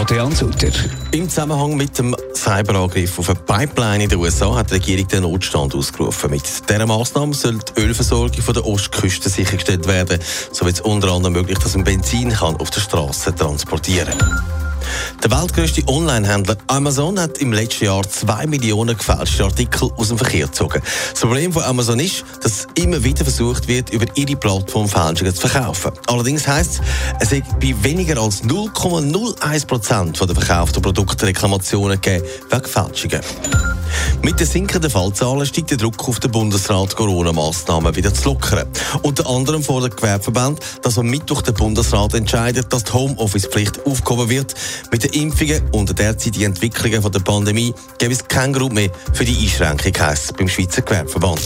Adrian Sutter. Im Zusammenhang mit dem Cyberangriff auf eine Pipeline in den USA hat die Regierung den Notstand ausgerufen. Mit dieser Maßnahme soll die Ölversorgung von der Ostküste sichergestellt werden. So wird es unter anderem möglich, dass man Benzin kann auf der Straße transportieren kann. Der weltgrößte Onlinehändler Amazon hat im letzten Jahr zwei Millionen gefälschte Artikel aus dem Verkehr gezogen. Das Problem von Amazon ist, dass immer wieder versucht wird, über ihre Plattform Fälschungen zu verkaufen. Allerdings heisst es, es hat bei weniger als 0,01 Prozent der verkauften Produkte Reklamationen gegeben wegen Fälschungen. Mit den sinkenden Fallzahlen steigt der Druck auf den Bundesrat, Corona-Massnahmen wieder zu lockern. Unter anderem vor der Gewerbeverband, dass am Mittwoch der Bundesrat entscheidet, dass die Homeoffice-Pflicht aufgehoben wird. Mit den Impfungen und der derzeitigen Entwicklungen von der Pandemie gibt es keinen Grund mehr für die Einschränkung, heisst beim Schweizer Gewerbeverband.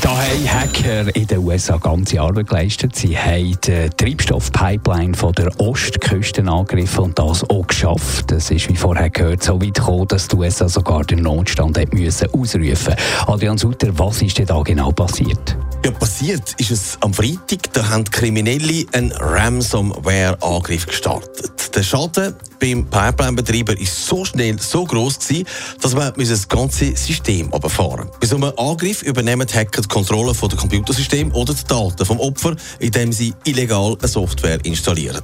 Da haben Hacker in den USA ganze Arbeit geleistet. Sie haben die Treibstoffpipeline von der Ostküste angegriffen und das auch geschafft. Das ist, wie vorher gehört, so weit gekommen, dass die USA sogar den Notstand müssen ausrufen Adrian Sutter, was ist denn da genau passiert? Ja, passiert ist es am Freitag. Da haben Kriminelle einen Ransomware-Angriff gestartet. Der Schaden beim Pipeline-Betreiber ist so schnell, so groß gewesen, dass man das ganze System abfahren Bei so einem Angriff übernehmen die Hacker die Kontrolle von dem Computersystem oder die Daten vom Opfer, indem sie illegal eine Software installieren.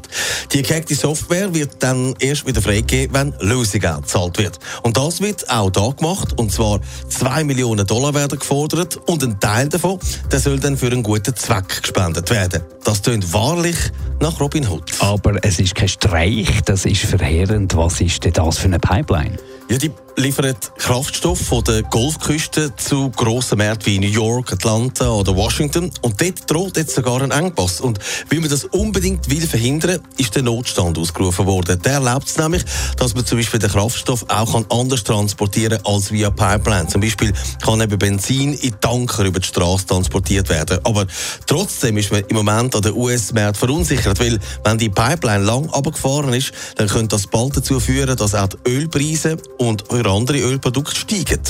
Die gehackte Software wird dann erst wieder freigegeben, wenn Lösegeld gezahlt wird. Und das wird auch da gemacht, und zwar 2 Millionen Dollar werden gefordert und ein Teil davon, der soll dann für einen guten Zweck gespendet werden. Das tönt wahrlich nach Robin Hood. Aber es ist kein Streich, das ist verheerend. Was ist denn das für eine Pipeline? Ja, die liefert Kraftstoff von der Golfküste zu grossen Märkten wie New York, Atlanta oder Washington. Und dort droht jetzt sogar ein Engpass. Und weil man das unbedingt will verhindern, ist der Notstand ausgerufen worden. Der erlaubt es nämlich, dass man zum Beispiel den Kraftstoff auch anders transportieren kann als via Pipeline. Zum Beispiel kann eben Benzin in Tanker über die Straße transportiert werden. Aber trotzdem ist man im Moment an der US-Märkte verunsichert, weil wenn die Pipeline lang abgefahren ist, dann könnte das bald dazu führen, dass auch die Ölpreise und für andere Ölprodukte steigen.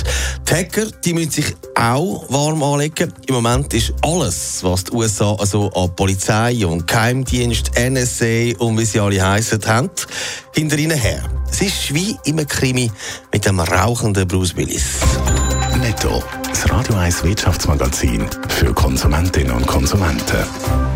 Die Hacker die müssen sich auch warm anlegen. Im Moment ist alles, was die USA also an Polizei und Geheimdienst, NSA und wie sie alle heißen, haben, hinter ihnen her. Es ist wie im Krimi mit dem rauchenden Bruce Willis. Netto, das Radio 1 Wirtschaftsmagazin für Konsumentinnen und Konsumenten.